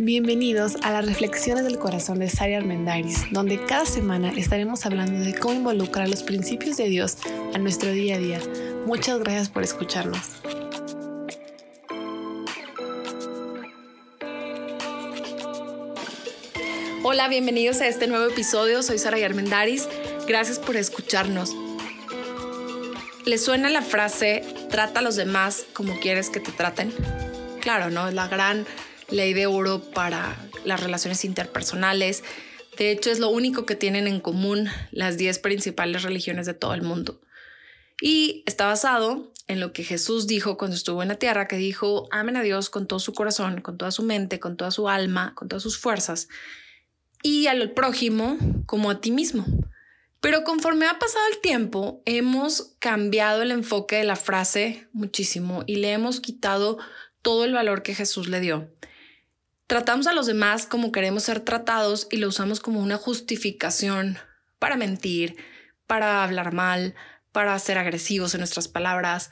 Bienvenidos a las Reflexiones del Corazón de Sari Armendariz, donde cada semana estaremos hablando de cómo involucrar los principios de Dios a nuestro día a día. Muchas gracias por escucharnos. Hola, bienvenidos a este nuevo episodio. Soy Sara Armendariz. Gracias por escucharnos. ¿Les suena la frase trata a los demás como quieres que te traten? Claro, ¿no? Es la gran ley de oro para las relaciones interpersonales. De hecho, es lo único que tienen en común las 10 principales religiones de todo el mundo. Y está basado en lo que Jesús dijo cuando estuvo en la tierra, que dijo, amen a Dios con todo su corazón, con toda su mente, con toda su alma, con todas sus fuerzas, y al prójimo como a ti mismo. Pero conforme ha pasado el tiempo, hemos cambiado el enfoque de la frase muchísimo y le hemos quitado todo el valor que Jesús le dio. Tratamos a los demás como queremos ser tratados y lo usamos como una justificación para mentir, para hablar mal, para ser agresivos en nuestras palabras,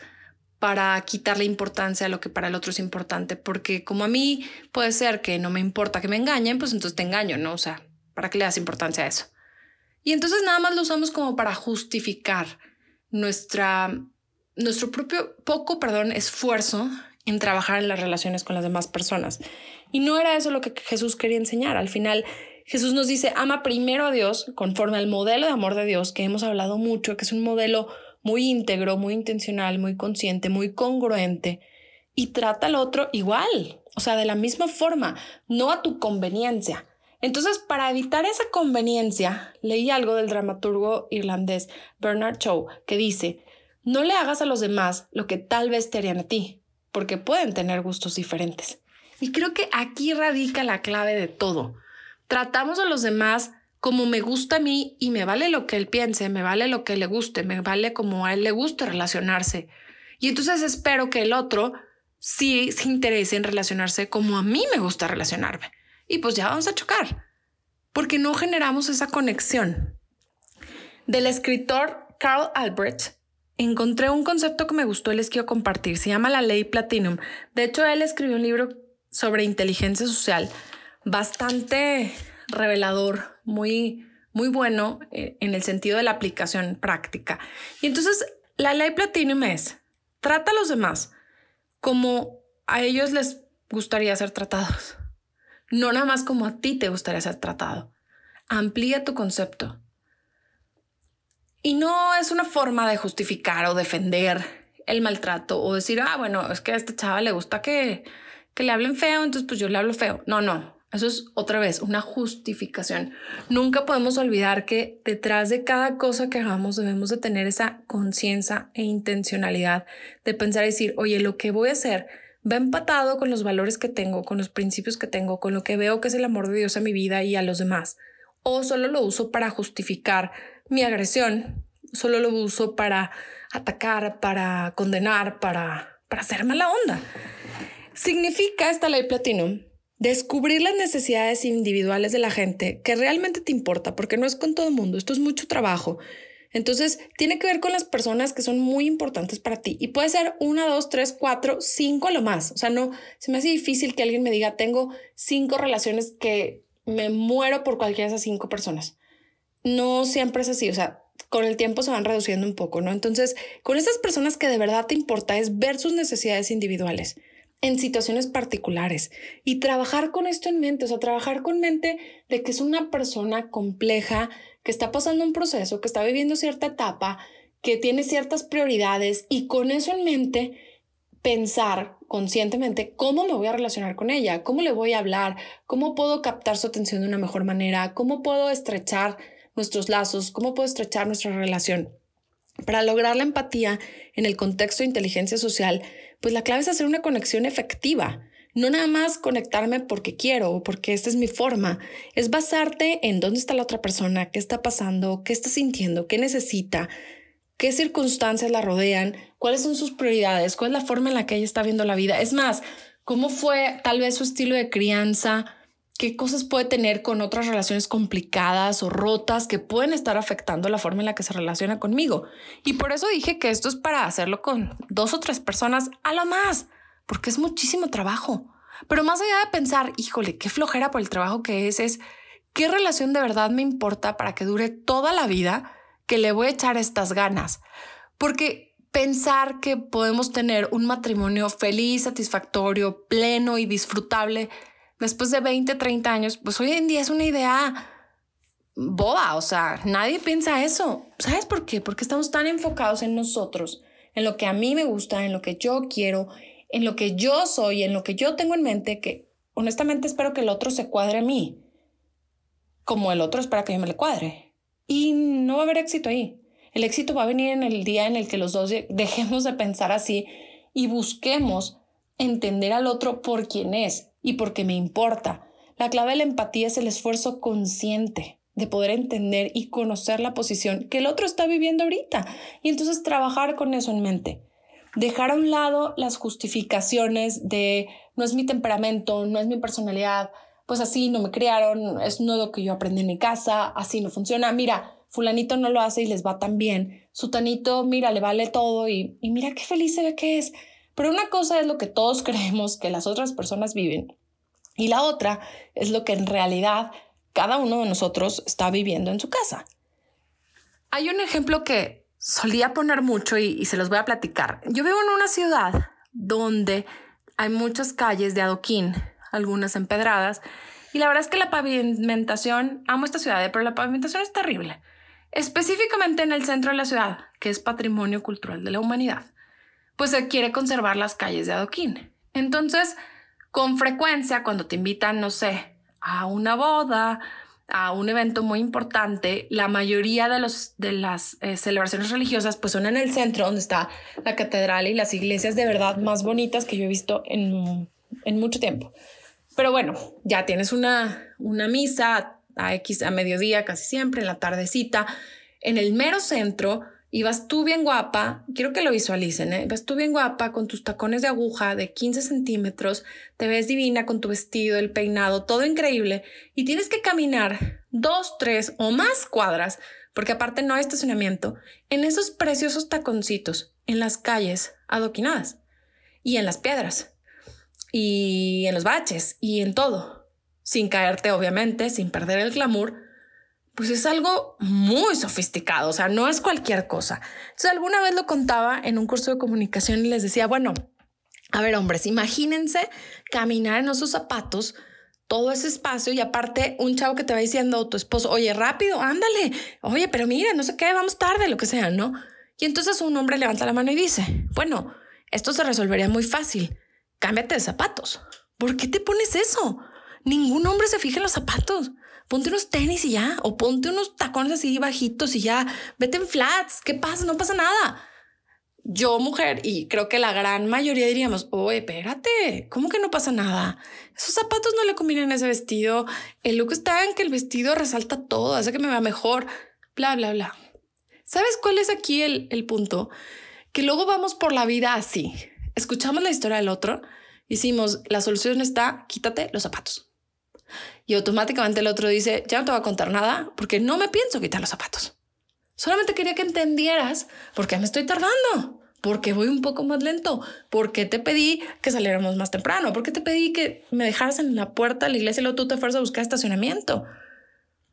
para quitarle importancia a lo que para el otro es importante, porque como a mí puede ser que no me importa que me engañen, pues entonces te engaño, ¿no? O sea, ¿para qué le das importancia a eso? Y entonces nada más lo usamos como para justificar nuestra, nuestro propio poco, perdón, esfuerzo en trabajar en las relaciones con las demás personas. Y no era eso lo que Jesús quería enseñar. Al final, Jesús nos dice, ama primero a Dios conforme al modelo de amor de Dios que hemos hablado mucho, que es un modelo muy íntegro, muy intencional, muy consciente, muy congruente, y trata al otro igual, o sea, de la misma forma, no a tu conveniencia. Entonces, para evitar esa conveniencia, leí algo del dramaturgo irlandés Bernard Shaw que dice, no le hagas a los demás lo que tal vez te harían a ti, porque pueden tener gustos diferentes. Y creo que aquí radica la clave de todo. Tratamos a los demás como me gusta a mí y me vale lo que él piense, me vale lo que le guste, me vale como a él le gusta relacionarse. Y entonces espero que el otro sí se interese en relacionarse como a mí me gusta relacionarme. Y pues ya vamos a chocar, porque no generamos esa conexión. Del escritor Carl Albrecht encontré un concepto que me gustó y les quiero compartir. Se llama la ley Platinum. De hecho, él escribió un libro sobre inteligencia social bastante revelador, muy, muy bueno eh, en el sentido de la aplicación práctica. Y entonces, la ley Platinum es, trata a los demás como a ellos les gustaría ser tratados. No nada más como a ti te gustaría ser tratado. Amplía tu concepto. Y no es una forma de justificar o defender el maltrato o decir, ah, bueno, es que a esta chava le gusta que, que le hablen feo, entonces pues yo le hablo feo. No, no, eso es otra vez una justificación. Nunca podemos olvidar que detrás de cada cosa que hagamos debemos de tener esa conciencia e intencionalidad de pensar y decir, oye, lo que voy a hacer va empatado con los valores que tengo, con los principios que tengo, con lo que veo que es el amor de Dios a mi vida y a los demás. O solo lo uso para justificar mi agresión, solo lo uso para atacar, para condenar, para, para hacer mala onda. Significa esta ley platino descubrir las necesidades individuales de la gente que realmente te importa, porque no es con todo el mundo, esto es mucho trabajo. Entonces, tiene que ver con las personas que son muy importantes para ti y puede ser una, dos, tres, cuatro, cinco lo más. O sea, no se me hace difícil que alguien me diga, tengo cinco relaciones que me muero por cualquiera de esas cinco personas no siempre es así, o sea, con el tiempo se van reduciendo un poco, ¿no? Entonces, con esas personas que de verdad te importa es ver sus necesidades individuales en situaciones particulares y trabajar con esto en mente, o sea, trabajar con mente de que es una persona compleja, que está pasando un proceso, que está viviendo cierta etapa, que tiene ciertas prioridades y con eso en mente pensar conscientemente cómo me voy a relacionar con ella, cómo le voy a hablar, cómo puedo captar su atención de una mejor manera, cómo puedo estrechar nuestros lazos, cómo puedo estrechar nuestra relación. Para lograr la empatía en el contexto de inteligencia social, pues la clave es hacer una conexión efectiva. No nada más conectarme porque quiero o porque esta es mi forma. Es basarte en dónde está la otra persona, qué está pasando, qué está sintiendo, qué necesita, qué circunstancias la rodean, cuáles son sus prioridades, cuál es la forma en la que ella está viendo la vida. Es más, cómo fue tal vez su estilo de crianza, qué cosas puede tener con otras relaciones complicadas o rotas que pueden estar afectando la forma en la que se relaciona conmigo. Y por eso dije que esto es para hacerlo con dos o tres personas a lo más, porque es muchísimo trabajo. Pero más allá de pensar, híjole, qué flojera por el trabajo que es, es qué relación de verdad me importa para que dure toda la vida que le voy a echar estas ganas. Porque pensar que podemos tener un matrimonio feliz, satisfactorio, pleno y disfrutable después de 20, 30 años, pues hoy en día es una idea boba, o sea, nadie piensa eso. ¿Sabes por qué? Porque estamos tan enfocados en nosotros, en lo que a mí me gusta, en lo que yo quiero, en lo que yo soy, en lo que yo tengo en mente, que honestamente espero que el otro se cuadre a mí, como el otro espera que yo me le cuadre. Y no va a haber éxito ahí. El éxito va a venir en el día en el que los dos dejemos de pensar así y busquemos entender al otro por quién es y porque me importa. La clave de la empatía es el esfuerzo consciente de poder entender y conocer la posición que el otro está viviendo ahorita y entonces trabajar con eso en mente. Dejar a un lado las justificaciones de no es mi temperamento, no es mi personalidad, pues así no me criaron, es nuevo que yo aprendí en mi casa, así no funciona. Mira, fulanito no lo hace y les va tan bien. Sutanito, mira, le vale todo y, y mira qué feliz se ve que es. Pero una cosa es lo que todos creemos que las otras personas viven y la otra es lo que en realidad cada uno de nosotros está viviendo en su casa. Hay un ejemplo que solía poner mucho y, se los voy a platicar. Yo vivo en una ciudad donde hay muchas calles de adoquín, algunas empedradas, y la verdad es que la pavimentación, amo esta ciudad, pero la pavimentación es terrible, específicamente en el centro de la ciudad, que es patrimonio cultural de la humanidad, pues se quiere conservar las calles de adoquín. Entonces, con frecuencia, cuando te invitan, no sé, a una boda, a un evento muy importante, la mayoría de, los, de las eh, celebraciones religiosas pues son en el centro donde está la catedral y las iglesias de verdad más bonitas que yo he visto en, en mucho tiempo. Pero bueno, ya tienes una, una misa a X a mediodía casi siempre, en la tardecita, en el mero centro y vas tú bien guapa, quiero que lo visualicen, ¿eh? vas tú bien guapa con tus tacones de aguja de 15 centímetros, te ves divina con tu vestido, el peinado, todo increíble, y tienes que caminar dos, tres o más cuadras, porque aparte no hay estacionamiento, en esos preciosos taconcitos, en las calles adoquinadas, y en las piedras, y en los baches, y en todo, sin caerte obviamente, sin perder el glamour, pues es algo muy sofisticado, o sea, no es cualquier cosa. Entonces, alguna vez lo contaba en un curso de comunicación y les decía, bueno, a ver, hombres, imagínense caminar en esos zapatos todo ese espacio y aparte un chavo que te va diciendo tu esposo, oye, rápido, ándale, oye, pero mira, no sé qué, vamos tarde, lo que sea, ¿no? Y entonces un hombre levanta la mano y dice, bueno, esto se resolvería muy fácil, cámbiate de zapatos. ¿Por qué te pones eso? Ningún hombre se fija en los zapatos ponte unos tenis y ya, o ponte unos tacones así bajitos y ya, vete en flats, ¿qué pasa? No pasa nada. Yo, mujer, y creo que la gran mayoría diríamos, oye, espérate, ¿cómo que no pasa nada? Esos zapatos no le combinan ese vestido, el look está en que el vestido resalta todo, hace que me vea mejor, bla, bla, bla. ¿Sabes cuál es aquí el, el punto? Que luego vamos por la vida así, escuchamos la historia del otro, decimos, la solución está, quítate los zapatos y automáticamente el otro dice, ya no te voy a contar nada porque no me pienso quitar los zapatos. Solamente quería que entendieras por qué me estoy tardando, por qué voy un poco más lento, por qué te pedí que saliéramos más temprano, por qué te pedí que me dejaras en la puerta de la iglesia y luego tú te fueras a buscar estacionamiento.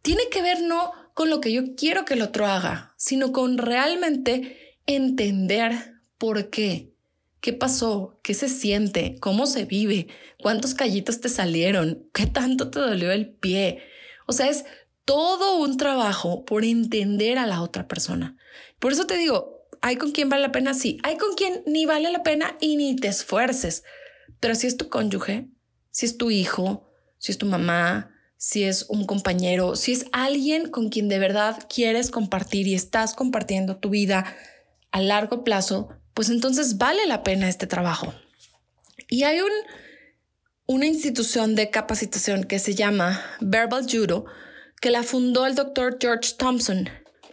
Tiene que ver no con lo que yo quiero que el otro haga, sino con realmente entender por qué ¿Qué pasó? ¿Qué se siente? ¿Cómo se vive? ¿Cuántos callitos te salieron? ¿Qué tanto te dolió el pie? O sea, es todo un trabajo por entender a la otra persona. Por eso te digo, hay con quien vale la pena, sí, hay con quien ni vale la pena y ni te esfuerces. Pero si es tu cónyuge, si es tu hijo, si es tu mamá, si es un compañero, si es alguien con quien de verdad quieres compartir y estás compartiendo tu vida a largo plazo, pues entonces vale la pena este trabajo. Y hay un, una institución de capacitación que se llama Verbal Judo, que la fundó el doctor George Thompson.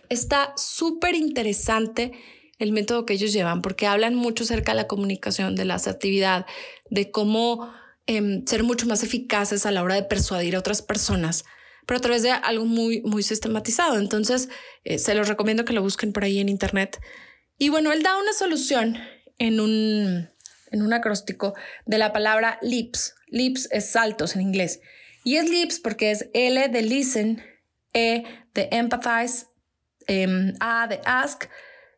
Está súper interesante el método que ellos llevan porque hablan mucho acerca de la comunicación, de la asertividad, de cómo em, ser mucho más eficaces a la hora de persuadir a otras personas, pero a través de algo muy, muy sistematizado. Entonces, eh, se los recomiendo que lo busquen por ahí en internet. Y bueno, él da una solución en un, en un acróstico de la palabra lips. Lips es saltos en inglés. Y es lips porque es L de listen, E de empathize, em, A de ask,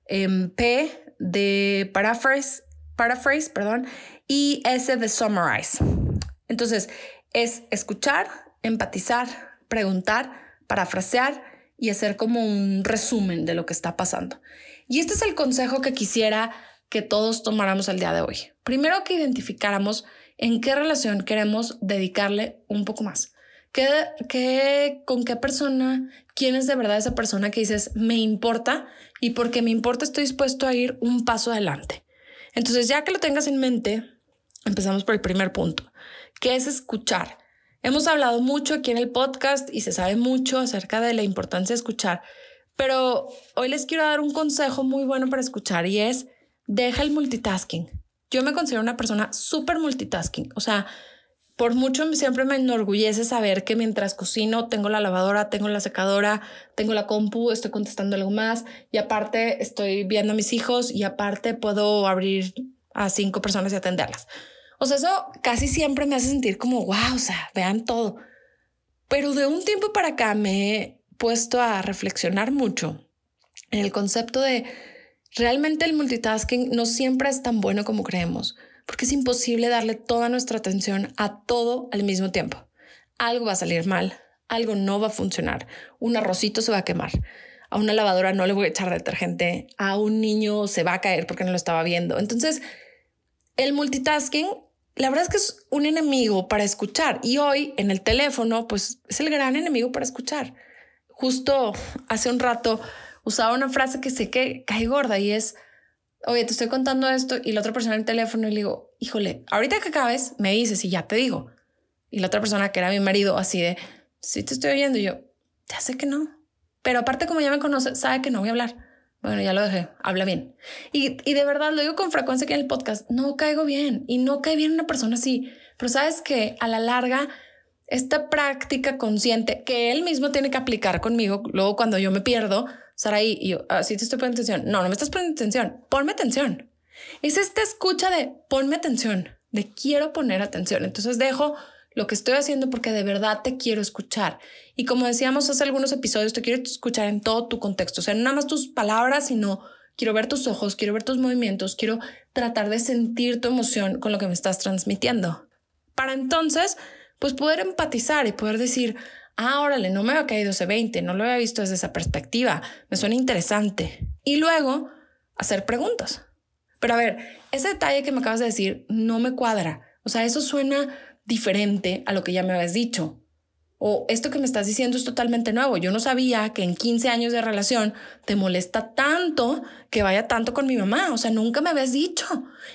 em, P de paraphrase, paraphrase, perdón, y S de summarize. Entonces, es escuchar, empatizar, preguntar, parafrasear y hacer como un resumen de lo que está pasando. Y este es el consejo que quisiera que todos tomáramos el día de hoy. Primero que identificáramos en qué relación queremos dedicarle un poco más. ¿Qué, qué, ¿Con qué persona? ¿Quién es de verdad esa persona que dices me importa? Y porque me importa estoy dispuesto a ir un paso adelante. Entonces, ya que lo tengas en mente, empezamos por el primer punto, que es escuchar. Hemos hablado mucho aquí en el podcast y se sabe mucho acerca de la importancia de escuchar, pero hoy les quiero dar un consejo muy bueno para escuchar y es deja el multitasking. Yo me considero una persona súper multitasking, o sea, por mucho siempre me enorgullece saber que mientras cocino tengo la lavadora, tengo la secadora, tengo la compu, estoy contestando algo más y aparte estoy viendo a mis hijos y aparte puedo abrir a cinco personas y atenderlas. O sea, eso casi siempre me hace sentir como, wow, o sea, vean todo. Pero de un tiempo para acá me puesto a reflexionar mucho en el concepto de realmente el multitasking no siempre es tan bueno como creemos, porque es imposible darle toda nuestra atención a todo al mismo tiempo. Algo va a salir mal, algo no va a funcionar, un arrocito se va a quemar, a una lavadora no le voy a echar detergente, a un niño se va a caer porque no lo estaba viendo. Entonces, el multitasking la verdad es que es un enemigo para escuchar y hoy en el teléfono pues es el gran enemigo para escuchar. Justo hace un rato usaba una frase que sé que cae gorda y es, oye, te estoy contando esto y la otra persona en el teléfono y le digo, híjole, ahorita que acabes me dices y ya te digo. Y la otra persona que era mi marido así de, sí te estoy oyendo y yo, ya sé que no. Pero aparte como ya me conoce, sabe que no voy a hablar. Bueno, ya lo dejé, habla bien. Y, y, de verdad lo digo con frecuencia aquí en el podcast, no caigo bien y no cae bien una persona así. Pero sabes que a la larga, esta práctica consciente que él mismo tiene que aplicar conmigo, luego cuando yo me pierdo, ahí y yo, así ah, te estoy poniendo atención. No, no me estás poniendo atención, ponme atención. Es esta escucha de ponme atención, de quiero poner atención. Entonces dejo lo que estoy haciendo porque de verdad te quiero escuchar. Y como decíamos hace algunos episodios, te quiero escuchar en todo tu contexto, o sea, no nada más tus palabras, sino quiero ver tus ojos, quiero ver tus movimientos, quiero tratar de sentir tu emoción con lo que me estás transmitiendo. Para entonces, pues poder empatizar y poder decir, ah, órale, no me había caído ese 20, no lo había visto desde esa perspectiva, me suena interesante. Y luego hacer preguntas. Pero a ver, ese detalle que me acabas de decir no me cuadra. O sea, eso suena diferente a lo que ya me habías dicho. O esto que me estás diciendo es totalmente nuevo. Yo no sabía que en 15 años de relación te molesta tanto que vaya tanto con mi mamá. O sea, nunca me habías dicho.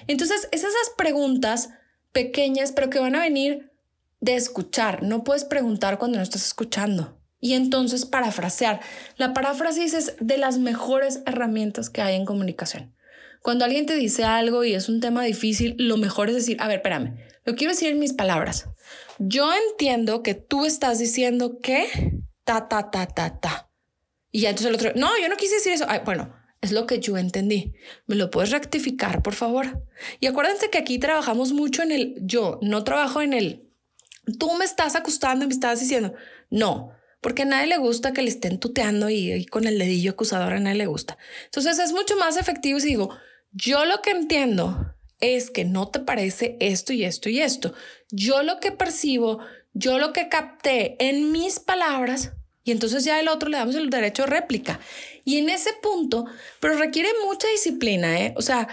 Entonces, es esas preguntas pequeñas, pero que van a venir de escuchar. No puedes preguntar cuando no estás escuchando. Y entonces parafrasear. La paráfrasis es de las mejores herramientas que hay en comunicación. Cuando alguien te dice algo y es un tema difícil, lo mejor es decir, a ver, espérame, lo quiero decir en mis palabras. Yo entiendo que tú estás diciendo que ta, ta, ta, ta, ta. Y ya entonces el otro, no, yo no quise decir eso. bueno, es lo que yo entendí. ¿Me lo puedes rectificar, por favor? Y acuérdense que aquí trabajamos mucho en el yo, no trabajo en el tú me estás acusando y me estás diciendo. No, porque a nadie le gusta que le estén tuteando y, y, con el dedillo acusador a nadie le gusta. Entonces es mucho más efectivo si digo, yo lo que entiendo es que no te parece esto y esto y esto. Yo lo que percibo, yo lo que capté en mis palabras y entonces ya el otro le damos el derecho a réplica. Y en ese punto, pero requiere mucha disciplina, ¿eh? O sea,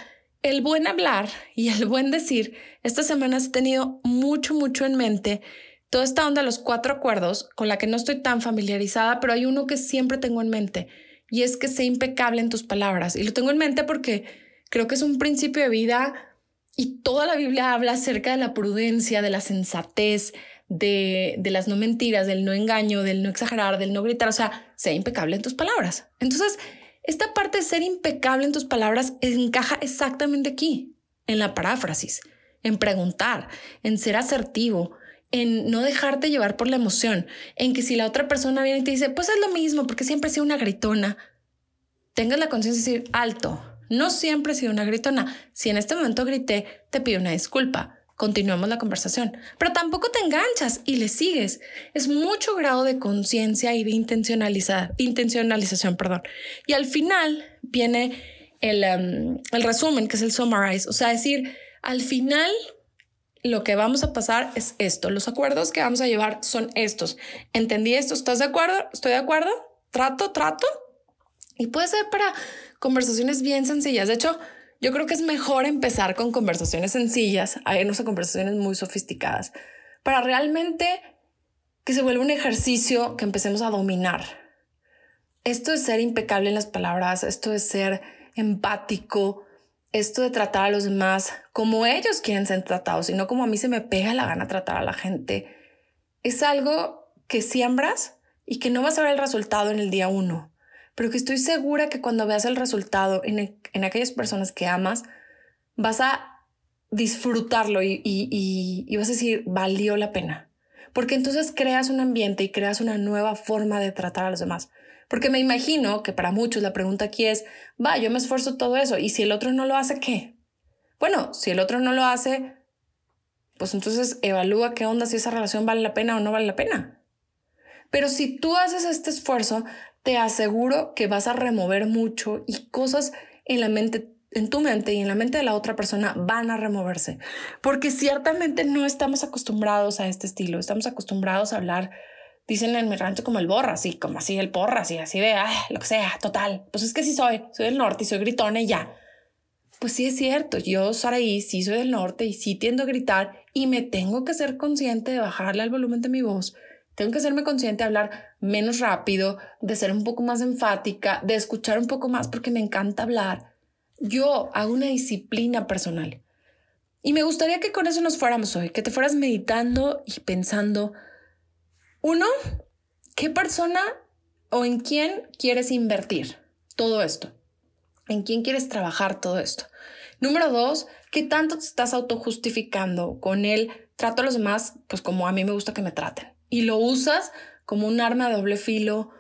el buen hablar y el buen decir, estas semanas he tenido mucho, mucho en mente toda esta onda de los cuatro acuerdos con la que no estoy tan familiarizada, pero hay uno que siempre tengo en mente y es que sea impecable en tus palabras. Y lo tengo en mente porque creo que es un principio de vida y toda la Biblia habla acerca de la prudencia, de la sensatez, de, de, las no mentiras, del no engaño, del no exagerar, del no gritar. O sea, sea impecable en tus palabras. Entonces, esta parte de ser impecable en tus palabras encaja exactamente aquí, en la paráfrasis, en preguntar, en ser asertivo, en no dejarte llevar por la emoción, en que si la otra persona viene y te dice, pues es lo mismo, porque siempre he sido una gritona, tengas la conciencia de decir, alto, No siempre he sido una gritona. Si en este momento grité, te pido una disculpa. Continuamos la conversación, pero tampoco te enganchas y le sigues. Es mucho grado de conciencia y de intencionalización, perdón. Y al final viene el, em, el resumen, que es el summarize, o sea, decir, al final lo que vamos a pasar es esto. Los acuerdos que vamos a llevar son estos. ¿Entendí esto? ¿Estás de acuerdo? ¿Estoy de acuerdo? ¿Trato? ¿Trato? Y puede ser para conversaciones bien sencillas. De hecho, yo creo que es mejor empezar con conversaciones sencillas a irnos a conversaciones muy sofisticadas para realmente que se vuelva un ejercicio que empecemos a dominar. Esto de ser impecable en las palabras, esto de ser empático, esto de tratar a los demás como ellos quieren ser tratados y no como a mí se me pega la gana tratar a la gente, es algo que siembras y que no vas a ver el resultado en el día uno, pero que estoy segura que cuando veas el resultado en, en aquellas personas que amas, vas a disfrutarlo y, y, y vas a decir, valió la pena. Porque entonces creas un ambiente y creas una nueva forma de tratar a los demás. Porque me imagino que para muchos la pregunta aquí es, va, yo me esfuerzo todo eso y si el otro no lo hace, ¿qué? Bueno, si el otro no lo hace, pues entonces evalúa qué onda, si esa relación vale la pena o no vale la pena. Pero si tú haces este esfuerzo, te aseguro que vas a remover mucho y cosas en la mente en tu mente y en la mente de la otra persona van a removerse, porque ciertamente no estamos acostumbrados a este estilo, estamos acostumbrados a hablar dicen en mi rancho como el borra, así como así el porra, así, así de, lo que sea, total. Pues es que sí soy, soy del norte y soy gritona y ya. Pues sí es cierto, yo, Saraí, sí soy del norte y sí tiendo a gritar y me tengo que ser consciente de bajarle al volumen de mi voz. Tengo que serme consciente de hablar menos rápido, de ser un poco más enfática, de escuchar un poco más porque me encanta hablar. Yo hago una disciplina personal. Y me gustaría que con eso nos fuéramos hoy, que te fueras meditando y pensando uno, ¿qué persona o en quién quieres invertir todo esto? ¿En quién quieres trabajar todo esto? Número dos, ¿qué tanto te estás autojustificando con el trato a los demás, pues como a mí me gusta que me traten? Y lo usas como un arma de doble filo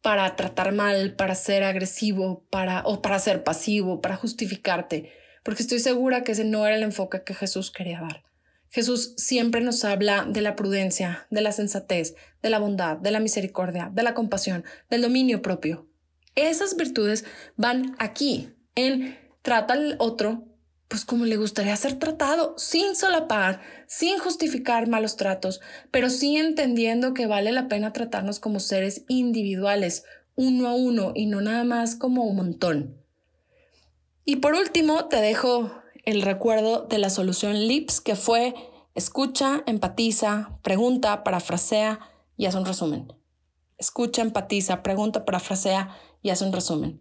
para tratar mal, para ser agresivo, para o para ser pasivo, para justificarte, porque estoy segura que ese no era el enfoque que Jesús quería dar. Jesús siempre nos habla de la prudencia, de la sensatez, de la bondad, de la misericordia, de la compasión, del dominio propio. Esas virtudes van aquí, en trata al otro pues como le gustaría ser tratado, sin solapar, sin justificar malos tratos, pero sí entendiendo que vale la pena tratarnos como seres individuales, uno a uno y no nada más como un montón. Y por último, te dejo el recuerdo de la solución LIPS, que fue escucha, empatiza, pregunta, parafrasea y haz un resumen. Escucha, empatiza, pregunta, parafrasea y haz un resumen.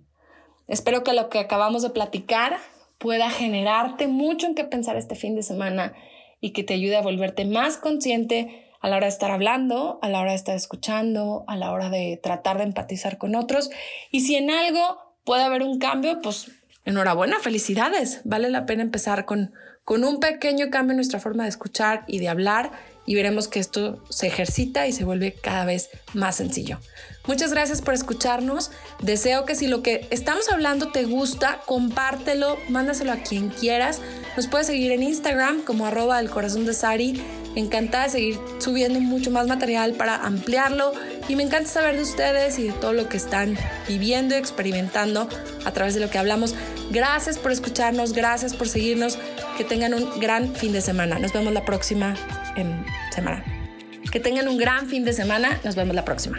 Espero que lo que acabamos de platicar pueda generarte mucho en qué pensar este fin de semana y que te ayude a volverte más consciente a la hora de estar hablando, a la hora de estar escuchando, a la hora de tratar de empatizar con otros. Y si en algo puede haber un cambio, pues enhorabuena, felicidades. Vale la pena empezar con, con un pequeño cambio en nuestra forma de escuchar y de hablar y veremos que esto se ejercita y se vuelve cada vez más sencillo. Muchas gracias por escucharnos. Deseo que si lo que estamos hablando te gusta, compártelo, mándaselo a quien quieras. Nos puedes seguir en Instagram como arroba el corazón de Sari. Encantada de seguir subiendo mucho más material para ampliarlo y me encanta saber de ustedes y de todo lo que están viviendo y experimentando a través de lo que hablamos. Gracias por escucharnos, gracias por seguirnos. Que tengan un gran fin de semana. Nos vemos la próxima en semana. Que tengan un gran fin de semana. Nos vemos la próxima.